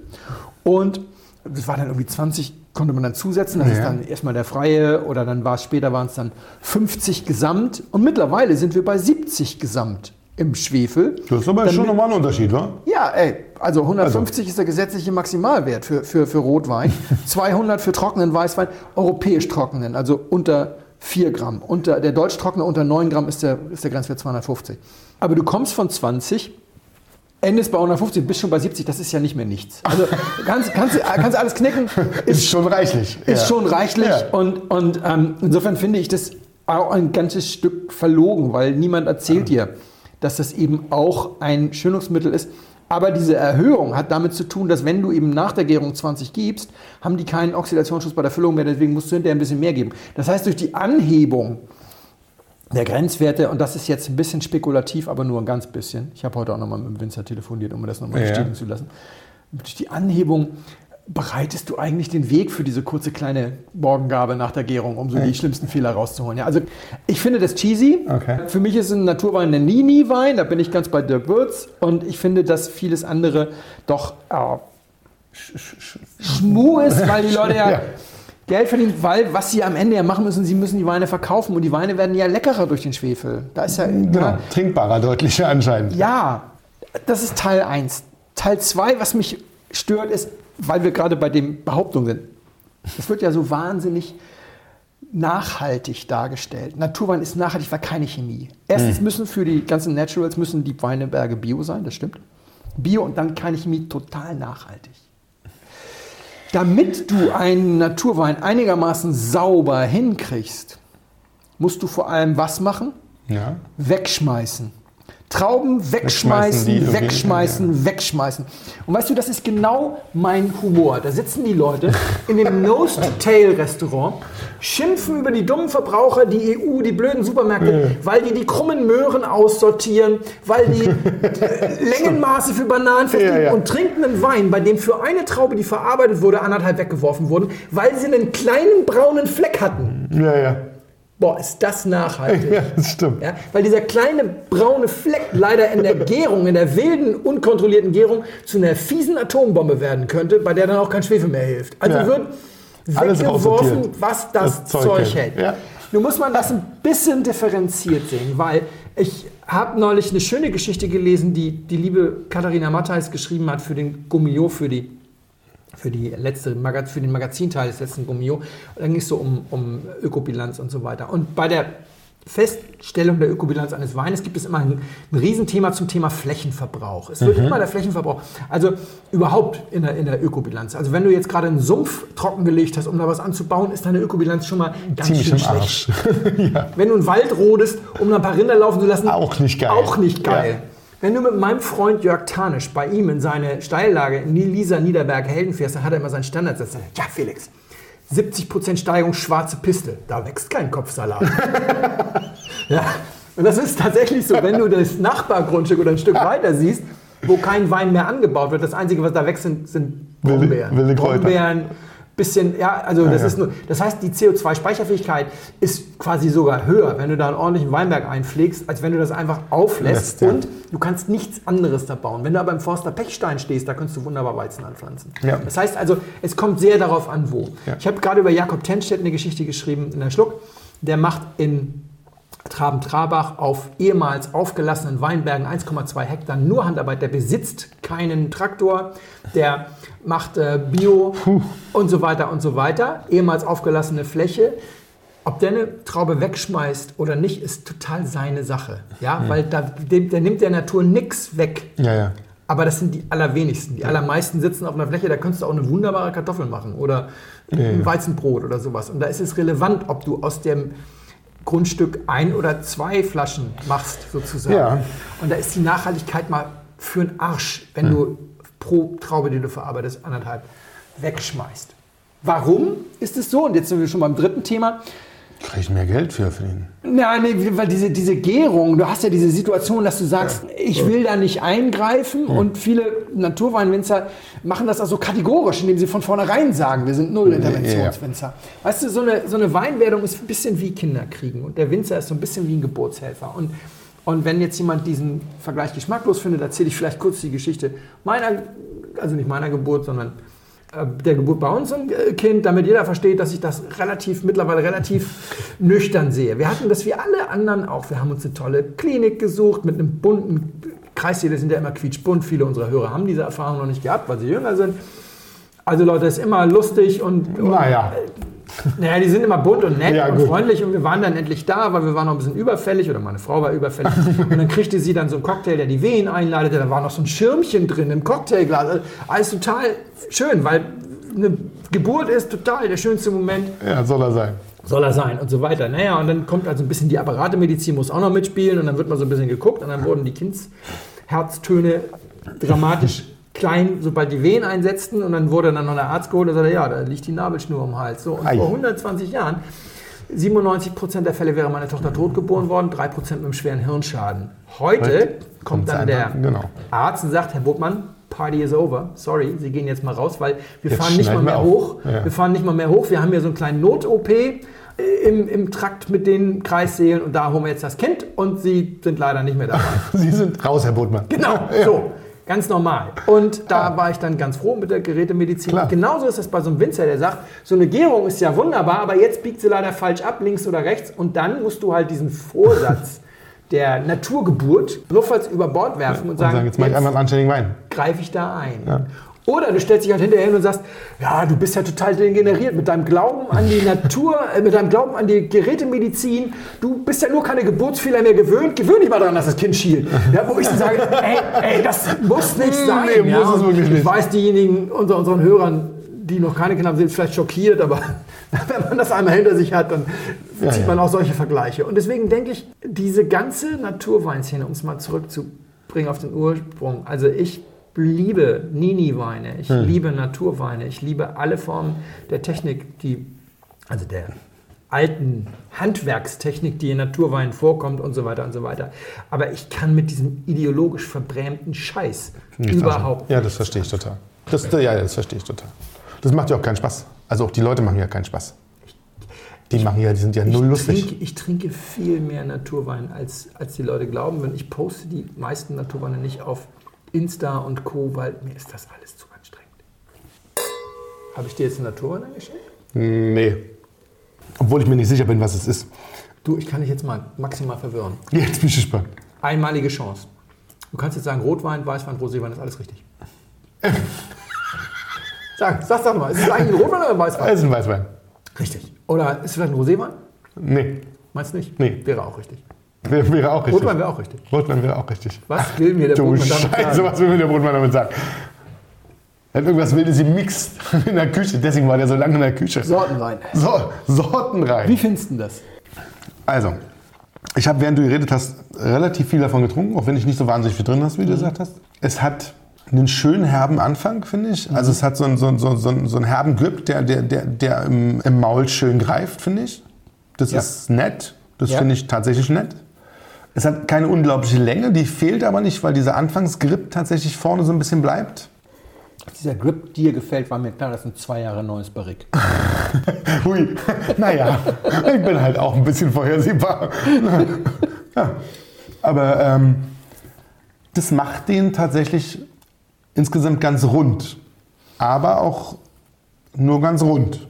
Und das war dann irgendwie 20, konnte man dann zusetzen. Das Ja. ist dann erstmal der freie oder dann war es später waren es dann 50 Gesamt. Und mittlerweile sind wir bei 70 Gesamt im Schwefel. Das ist aber Damit- schon nochmal ein Unterschied, wa? ja, ey, also 150 ist der gesetzliche Maximalwert für, für, für Rotwein, 200 für trockenen Weißwein, europäisch trockenen, also unter 4 Gramm. Unter, der deutsch trockene unter 9 Gramm ist der, ist der Grenzwert 250. Aber du kommst von 20, endest bei 150, bist schon bei 70, das ist ja nicht mehr nichts. Also kannst, kannst, kannst alles knicken, Ist schon reichlich. ist Ja. schon reichlich Ja. und, und ähm, insofern finde ich das auch ein ganzes Stück verlogen, weil niemand erzählt dir, dass das eben auch ein Schönungsmittel ist. Aber diese Erhöhung hat damit zu tun, dass wenn du eben nach der Gärung 20 gibst, haben die keinen Oxidationsschutz bei der Füllung mehr, deswegen musst du hinterher ein bisschen mehr geben. Das heißt, durch die Anhebung der Grenzwerte, und das ist jetzt ein bisschen spekulativ, aber nur ein ganz bisschen. Ich habe heute auch nochmal mit dem Winzer telefoniert, um mir das nochmal Ja. bestätigen zu lassen. Durch die Anhebung bereitest du eigentlich den Weg für diese kurze kleine Morgengabe nach der Gärung, um so die schlimmsten Fehler rauszuholen. Ja, also ich finde das cheesy. Okay. Für mich ist ein Naturwein ein Nie-Nie-Wein, da bin ich ganz bei Dirk Würz. Und ich finde, dass vieles andere doch äh, Schmu ist, weil die Leute ja, Ja. Geld verdienen, weil was sie am Ende ja machen müssen, sie müssen die Weine verkaufen und die Weine werden ja leckerer durch den Schwefel. Da ist ja, Genau, ja, trinkbarer, deutlicher anscheinend. ja, das ist Teil 1. Teil 2, was mich stört, ist, weil wir gerade bei den Behauptungen sind. Es wird ja so wahnsinnig nachhaltig dargestellt. Naturwein ist nachhaltig, weil keine Chemie. Erstens müssen für die ganzen Naturals müssen die Weineberge Bio sein, das stimmt. Bio und dann keine Chemie, total nachhaltig. Damit du einen Naturwein einigermaßen sauber hinkriegst, musst du vor allem was machen? Ja. wegschmeißen. Trauben Wegschmeißen, wegschmeißen, wegschmeißen. Und weißt du, das ist genau mein Humor. Da sitzen die Leute in dem Nose-to-Tail-Restaurant, schimpfen über die dummen Verbraucher, die EU, die blöden Supermärkte, weil die die krummen Möhren aussortieren, weil die äh, Längenmaße für Bananen festlegen ja. und trinken einen Wein, bei dem für eine Traube, die verarbeitet wurde, anderthalb weggeworfen wurden, weil sie einen kleinen braunen Fleck hatten. Ja, ja. Boah, ist das nachhaltig. Ja, das stimmt. Ja, weil dieser kleine braune Fleck leider in der Gärung, in der wilden, unkontrollierten Gärung zu einer fiesen Atombombe werden könnte, bei der dann auch kein Schwefel mehr hilft. Also Ja. wird weggeworfen, was das, Das Zeug, Zeug hält. Ja. Nun muss man das ein bisschen differenziert sehen, weil ich habe neulich eine schöne Geschichte gelesen, die die liebe Katharina Matthijs geschrieben hat für den Gummio, für die für, die letzte, für den Magazinteil des letzten Gummio. Und dann ging es so um, um Ökobilanz und so weiter. Und bei der Feststellung der Ökobilanz eines Weines gibt es immer ein, ein Riesenthema zum Thema Flächenverbrauch. Es wird immer der Flächenverbrauch, also überhaupt in der, in der Ökobilanz. Also wenn du jetzt gerade einen Sumpf trockengelegt hast, um da was anzubauen, ist deine Ökobilanz schon mal ganz Ziemlich schön schlecht. Arsch. Wenn du einen Wald rodest, um da ein paar Rinder laufen zu lassen, Auch nicht geil. Auch nicht geil. Ja. Wenn du mit meinem Freund Jörg Tanisch bei ihm in seine Steillage in Lisa Niederberg Helden fährst, dann hat er immer seinen Standardsatz. Ja, Felix, 70% Steigerung schwarze Piste. Da wächst kein Kopfsalat. ja. Und das ist tatsächlich so, wenn du das Nachbargrundstück oder ein Stück weiter siehst, wo kein Wein mehr angebaut wird. Das Einzige, was da wächst, sind, sind Wilde- Brombeeren. wilde Kräuter. Brombeeren, bisschen, ja, also das ja. ist nur, das heißt, die CO2-Speicherfähigkeit ist quasi sogar höher, wenn du da einen ordentlichen Weinberg einpflegst, als wenn du das einfach auflässt Lässt, ja. und du kannst nichts anderes da bauen. Wenn du aber im Forster Pechstein stehst, da kannst du wunderbar Weizen anpflanzen. Ja. Das heißt also, es kommt sehr darauf an, wo. Ich habe gerade über Jakob Tenstedt eine Geschichte geschrieben in der Schluck. Der macht in Traben-Trabach auf ehemals aufgelassenen Weinbergen 1,2 Hektar nur Handarbeit. Der besitzt keinen Traktor, der macht äh, Bio und so weiter und so weiter. Ehemals aufgelassene Fläche. Ob der eine Traube wegschmeißt oder nicht, ist total seine Sache. Ja, weil da, dem, der nimmt der Natur nichts weg. Ja, ja. Aber das sind die allerwenigsten. Die allermeisten sitzen auf einer Fläche, da könntest du auch eine wunderbare Kartoffel machen oder ein Weizenbrot oder sowas. Und da ist es relevant, ob du aus dem Grundstück ein oder zwei Flaschen machst, sozusagen. Ja. Und da ist die Nachhaltigkeit mal für den Arsch, wenn du pro Traube, die du verarbeitest, anderthalb wegschmeißt. Warum ist es so? Und jetzt sind wir schon beim dritten Thema. Kriege ich mehr Geld für, für den. Ja, nee, weil diese, diese Gärung, du hast ja diese Situation, dass du sagst, ich will da nicht eingreifen und viele Naturweinwinzer machen das also kategorisch, indem sie von vornherein sagen, wir sind Null-Interventionswinzer. Weißt du, so eine, so eine Weinwerdung ist ein bisschen wie Kinderkriegen und der Winzer ist so ein bisschen wie ein Geburtshelfer. Und, und wenn jetzt jemand diesen Vergleich geschmacklos findet, erzähle ich vielleicht kurz die Geschichte meiner, also nicht meiner Geburt, sondern der Geburt bei uns ein äh, Kind, damit jeder versteht, dass ich das relativ, mittlerweile relativ nüchtern sehe. Wir hatten das wie alle anderen auch. Wir haben uns eine tolle Klinik gesucht mit einem bunten Kreissäle sind ja immer quietschbunt. Viele unserer Hörer haben diese Erfahrung noch nicht gehabt, weil sie jünger sind. Also Leute, ist immer lustig und, und Naja. Naja, die sind immer bunt und nett Ja, und gut. freundlich und wir waren dann endlich da, weil wir waren noch ein bisschen überfällig oder meine Frau war überfällig und dann kriegte sie dann so einen Cocktail, der die Wehen einleitete, da war noch so ein Schirmchen drin im Cocktailglas. Alles total schön, weil eine Geburt ist total der schönste Moment Ja, soll er sein. soll er sein und so weiter. Naja, und dann kommt also ein bisschen die Apparatemedizin, muss auch noch mitspielen und dann wird mal so ein bisschen geguckt und dann wurden die Kindsherztöne dramatisch klein, sobald die Wehen einsetzten und dann wurde dann noch der Arzt geholt und sagte, ja, da liegt die Nabelschnur am Hals. So, und Ei. vor 120 Jahren, 97 Prozent der Fälle wäre meine Tochter tot geboren worden, 3 Prozent mit einem schweren Hirnschaden. Heute Heute kommt dann der genau. Arzt und sagt, Herr Botmann, Party is over. Sorry, Sie gehen jetzt mal raus, weil wir Jetzt fahren nicht mal mehr auf. hoch. Ja. Wir fahren nicht mal mehr hoch. Wir haben hier so einen kleinen Not-OP äh, im, im Trakt mit den Kreissälen und da holen wir jetzt das Kind und Sie sind leider nicht mehr dabei. Sie sind raus, Herr Botmann. Genau, Ja. so. Ganz normal. Und da war ich dann ganz froh mit der Gerätemedizin. Klar. Und genauso ist es bei so einem Winzer, der sagt, so eine Gärung ist ja wunderbar, aber jetzt biegt sie leider falsch ab, links oder rechts. Und dann musst du halt diesen Vorsatz der Naturgeburt notfalls über Bord werfen und Und sagen, sagen, jetzt mache ich einmal einen anständigen Wein. greife ich da ein. Oder du stellst dich halt hinterher hin und sagst, ja, du bist ja total degeneriert mit deinem Glauben an die Natur, äh, mit deinem Glauben an die Gerätemedizin. Du bist ja nur keine Geburtsfehler mehr gewöhnt. Gewöhn dich mal daran, dass das Kind schielt. Ja, wo ich dann sage, ey, ey, das muss nicht sein. Nee, ja, muss es wirklich ich nicht. weiß, diejenigen unter unseren Hörern, die noch keine Kinder haben, sind vielleicht schockiert, aber wenn man das einmal hinter sich hat, dann Ja, zieht man auch solche Vergleiche. Und deswegen denke ich, diese ganze Naturweinszene, um es mal zurückzubringen auf den Ursprung, also ich liebe Nini-Weine, ich Hm. liebe Naturweine, ich liebe alle Formen der Technik, die, also der alten Handwerkstechnik, die in Naturweinen vorkommt und so weiter und so weiter. Aber ich kann mit diesem ideologisch verbrämten Scheiß Nicht überhaupt Ja, das verstehe ich total. Das, ja, das verstehe ich total. Das macht ja auch keinen Spaß. Also auch die Leute machen ja keinen Spaß. Die machen ja, die sind ja null ich lustig. Trinke, ich trinke viel mehr Naturwein, als, als die Leute glauben. Wenn ich poste die meisten Naturweine nicht auf Insta und Co., weil mir ist das alles zu anstrengend. Habe ich dir jetzt einen Naturwein eingeschenkt? Nee. Obwohl ich mir nicht sicher bin, was es ist. Du, ich kann dich jetzt mal maximal verwirren. Jetzt bin ich gespannt. Einmalige Chance. Du kannst jetzt sagen, Rotwein, Weißwein, Roséwein, ist alles richtig. Sag, sag, sag mal, ist es eigentlich ein Rotwein oder ein Weißwein? Es ist ein Weißwein. Richtig. Oder ist es vielleicht ein Roséwein? Nee. Meinst du nicht? Nee. Wäre auch richtig. Wäre wäre auch richtig. Rotwein wäre auch richtig. Rotwein wäre auch richtig. Was will mir der Du Brotmann damit Scheiße, sagen? was will mir der Brotmann damit sagen? Er hat irgendwas Wildes gemixt in der Küche. Deswegen war der so lange in der Küche. Sortenwein. So, Sorten rein. Wie findest du das? Also, ich habe, während du geredet hast, relativ viel davon getrunken, auch wenn ich nicht so wahnsinnig viel drin hast, wie du Mhm. gesagt hast. Es hat einen schönen herben Anfang, finde ich. Also es hat so einen, so einen, so einen, so einen, so einen herben Grip, der, der, der, der im, im Maul schön greift, finde ich. Das Ja. ist nett. Das Ja. finde ich tatsächlich nett. Es hat keine unglaubliche Länge, die fehlt aber nicht, weil dieser Anfangsgrip tatsächlich vorne so ein bisschen bleibt. Dieser Grip dir gefällt, war mir klar, das sind zwei Jahre neues Barrique. Hui, naja, ich bin halt auch ein bisschen vorhersehbar. ja. Aber ähm, das macht den tatsächlich insgesamt ganz rund. Aber auch nur ganz rund.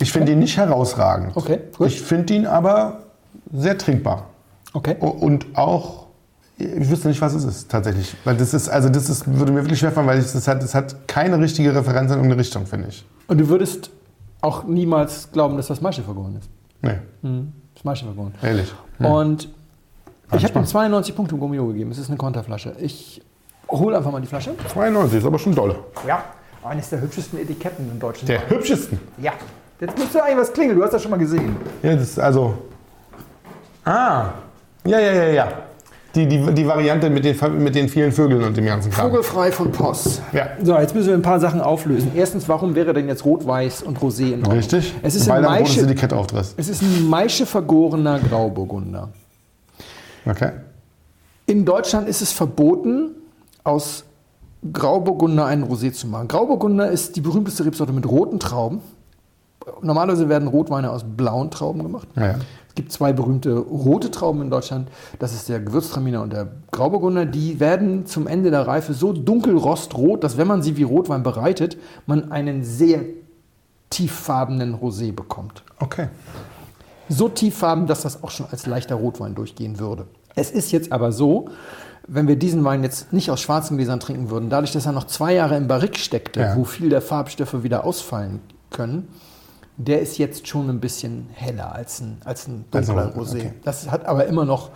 Ich finde ihn nicht herausragend. Okay, gut. Ich finde ihn aber sehr trinkbar. Okay. Und auch, ich wüsste nicht, was es ist tatsächlich. Weil das ist, also das ist, würde mir wirklich schwerfallen, weil es hat, es hat keine richtige Referenz in irgendeine Richtung, finde ich. Und du würdest auch niemals glauben, dass das Maische vergoren ist. Nee, Das Maische vergoren. ehrlich. Und ich habe ihm Spaß. 92 Punkte Gummio gegeben. Es ist eine Konterflasche. Ich hole einfach mal die Flasche. 92 ist aber schon dolle. Ja. Eines der hübschesten Etiketten in Deutschland. Der hübschesten. Ja. Jetzt müsste eigentlich was klingeln. Du hast das schon mal gesehen. Ja, das ist also. Ah. Ja, ja, ja, ja. Die, die, die Variante mit den, mit den vielen Vögeln und dem ganzen Kram. Vogelfrei von Poss. Ja. So, jetzt müssen wir ein paar Sachen auflösen. Erstens, warum wäre denn jetzt Rot-Weiß und Rosé in Ordnung? Richtig. Es ist, Weil ein ein rotes Maische, Etikett aufdreh. es ist ein Maische vergorener Grauburgunder. Okay. In Deutschland ist es verboten, aus Grauburgunder einen Rosé zu machen. Grauburgunder ist die berühmteste Rebsorte mit roten Trauben. Normalerweise werden Rotweine aus blauen Trauben gemacht. Ja, ja. Es gibt zwei berühmte rote Trauben in Deutschland. Das ist der Gewürztraminer und der Grauburgunder. Die werden zum Ende der Reife so dunkelrostrot, dass wenn man sie wie Rotwein bereitet, man einen sehr tieffarbenen Rosé bekommt. Okay. So tieffarben, dass das auch schon als leichter Rotwein durchgehen würde. Es ist jetzt aber so, wenn wir diesen Wein jetzt nicht aus schwarzen Gläsern trinken würden, dadurch, dass er noch zwei Jahre im Barrique steckte, Ja. wo viel der Farbstoffe wieder ausfallen können, der ist jetzt schon ein bisschen heller als ein, als ein dunkler Rot- Rosé. okay. Das hat aber immer noch,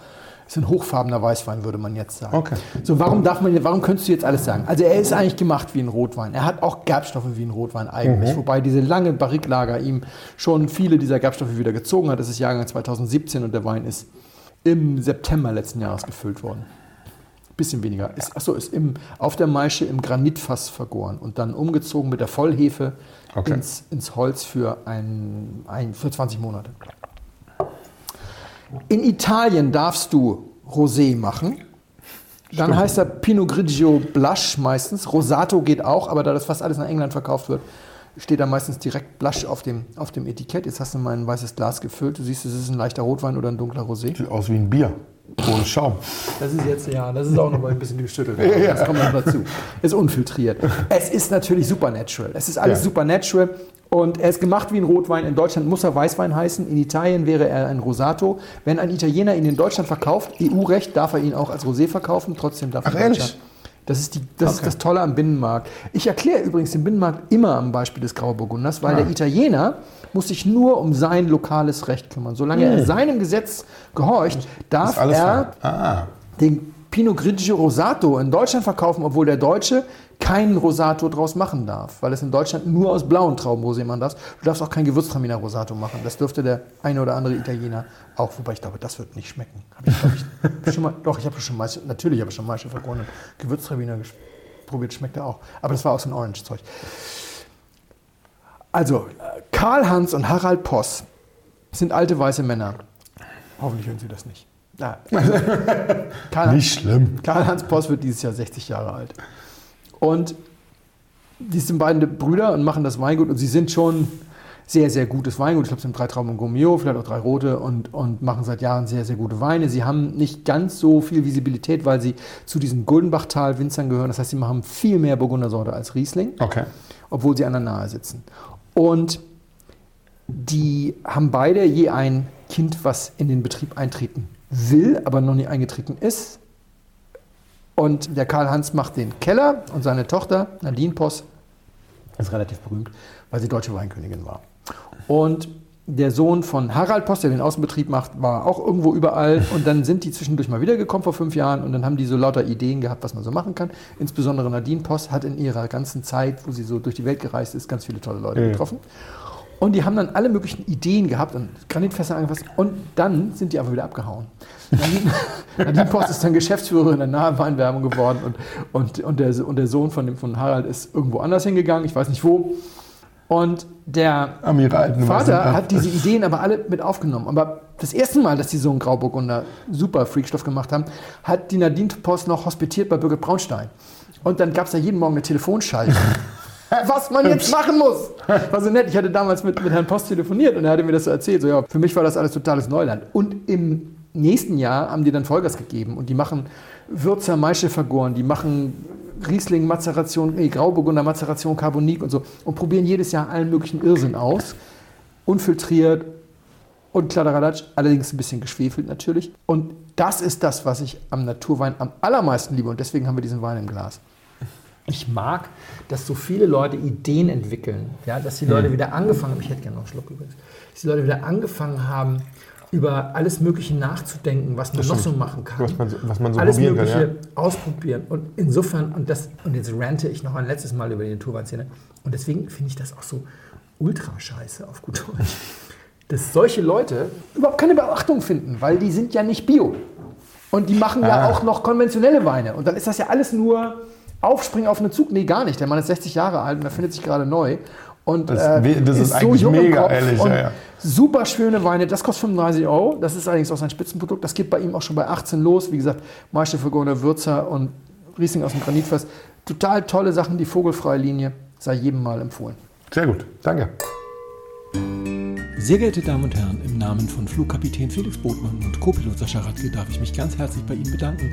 ist ein hochfarbener Weißwein, würde man jetzt sagen. Okay. So, warum darf man, warum könntest du jetzt alles sagen? Also er ist eigentlich gemacht wie ein Rotwein. Er hat auch Gerbstoffe wie ein Rotwein eigentlich, Mhm. wobei diese lange Barrique-Lager ihm schon viele dieser Gerbstoffe wieder gezogen hat. Das ist Jahrgang 2017 und der Wein ist im September letzten Jahres gefüllt worden. Bisschen weniger. Ist, achso, ist im, auf der Maische im Granitfass vergoren und dann umgezogen mit der Vollhefe Okay. ins, ins Holz für, ein, ein, für 20 Monate. In Italien darfst du Rosé machen. Dann heißt er Pinot Grigio Blush meistens. Rosato geht auch, aber da das fast alles nach England verkauft wird, steht da meistens direkt Blush auf dem, auf dem Etikett. Jetzt hast du mal ein weißes Glas gefüllt. Du siehst, es ist ein leichter Rotwein oder ein dunkler Rosé. Sieht aus wie ein Bier. Ohne Schaum. Das ist jetzt, ja, das ist auch noch mal ein bisschen geschüttelt. Das kommt noch dazu. Ist unfiltriert. Es ist natürlich supernatural. Es ist alles Ja. supernatural. Und er ist gemacht wie ein Rotwein. In Deutschland muss er Weißwein heißen. In Italien wäre er ein Rosato. Wenn ein Italiener ihn in Deutschland verkauft, EU-Recht, darf er ihn auch als Rosé verkaufen. Trotzdem darf er Ach, in ehrlich? Das ist, die, das ist Okay. das Tolle am Binnenmarkt. Ich erkläre übrigens den Binnenmarkt immer am Beispiel des Grauburgunders, weil Ah. der Italiener muss sich nur um sein lokales Recht kümmern. Solange er seinem Gesetz gehorcht, darf Ist er. Ah. den Pinot Grigio Rosato in Deutschland verkaufen, obwohl der Deutsche keinen Rosato draus machen darf, weil es in Deutschland nur aus blauen Trauben Rosé machen darf. Du darfst auch kein Gewürztraminer Rosato machen. Das dürfte der eine oder andere Italiener auch, wobei ich glaube, das wird nicht schmecken. Hab ich, glaub ich, schon mal, doch, ich habe schon mal, natürlich habe ich schon mal vergorenen Gewürztraminer ges- probiert, schmeckt er auch. Aber das war aus dem Orange-Zeug. Also, äh, Karl-Hans und Harald Poss sind alte weiße Männer. Hoffentlich hören Sie das nicht. Ja. Karl, Nicht schlimm. Karl-Heinz Poss wird dieses Jahr 60 Jahre alt. Und die sind beide Brüder und machen das Weingut und sie sind schon sehr, sehr gutes Weingut. Ich glaube, es sind drei Trauben Gourmillot, vielleicht auch drei rote und, und machen seit Jahren sehr, sehr gute Weine. Sie haben nicht ganz so viel Visibilität, weil sie zu diesen Guldenbachtal-Winzern gehören. Das heißt, sie machen viel mehr Burgundersorte als Riesling Okay. obwohl sie an der Nahe sitzen. Und die haben beide je ein Kind, was in den Betrieb eintreten will, aber noch nicht eingetreten ist. Und der Karl-Hans macht den Keller und seine Tochter, Nadine Poss, ist relativ berühmt, weil sie deutsche Weinkönigin war. Und der Sohn von Harald Post, der den Außenbetrieb macht, war auch irgendwo überall. Und dann sind die zwischendurch mal wiedergekommen vor fünf Jahren und dann haben die so lauter Ideen gehabt, was man so machen kann. Insbesondere Nadine Post hat in ihrer ganzen Zeit, wo sie so durch die Welt gereist ist, ganz viele tolle Leute Ja. getroffen. Und die haben dann alle möglichen Ideen gehabt und Granitfässer angefasst. Und dann sind die einfach wieder abgehauen. Nadine, Nadine Post ist dann Geschäftsführerin der nahen Weinwerbung geworden und, und, und, der, und der Sohn von, dem, von Harald ist irgendwo anders hingegangen, ich weiß nicht wo. Und der Vater hat diese Ideen aber alle mit aufgenommen. Aber das erste Mal, dass die so einen Grauburgunder super Freakstoff gemacht haben, hat die Nadine Post noch hospitiert bei Birgit Braunstein. Und dann gab es da jeden Morgen eine Telefonschaltung. Was man jetzt machen muss. War so nett. Ich hatte damals mit, mit Herrn Post telefoniert und er hatte mir das so erzählt. So, ja, für mich war das alles totales Neuland. Und im nächsten Jahr haben die dann Vollgas gegeben und die machen Würzer Maische vergoren, die machen Riesling Mazeration, nee, Grauburgunder Mazeration, Carbonik und so und probieren jedes Jahr allen möglichen Irrsinn aus. Unfiltriert und Kladderadatsch, allerdings ein bisschen geschwefelt natürlich. Und das ist das, was ich am Naturwein am allermeisten liebe und deswegen haben wir diesen Wein im Glas. Ich mag, dass so viele Leute Ideen entwickeln, ja, dass die Leute wieder angefangen haben, ich hätte gerne noch einen Schluck übrigens, dass die Leute wieder angefangen haben, über alles Mögliche nachzudenken, was man noch so machen kann. Was man so- was man so alles probieren kann, Mögliche ausprobieren. Und insofern, und, das, und jetzt rante ich noch ein letztes Mal über die Naturweinszene, und deswegen finde ich das auch so ultra scheiße auf gut Deutsch, dass solche Leute überhaupt keine Beachtung finden, weil die sind ja nicht bio. Und die machen ja Ah. auch noch konventionelle Weine. Und dann ist das ja alles nur Aufspringen auf einen Zug. Nee, gar nicht. Der Mann ist 60 Jahre alt und er findet sich gerade neu. Und Das- äh, das ist eigentlich im mega Kopf ehrlich, und ja, ja. Super schöne Weine. Das kostet 35 Euro. Das ist allerdings auch sein Spitzenprodukt. Das geht bei ihm auch schon bei 18 los. Wie gesagt, Meistervergorener Würzer und Riesling aus dem Granitfass. Total tolle Sachen. Die vogelfreie Linie sei jedem mal empfohlen. Sehr gut, danke. Sehr geehrte Damen und Herren, im Namen von Flugkapitän Felix Botmann und Co-Pilot Sascha Radke darf ich mich ganz herzlich bei Ihnen bedanken,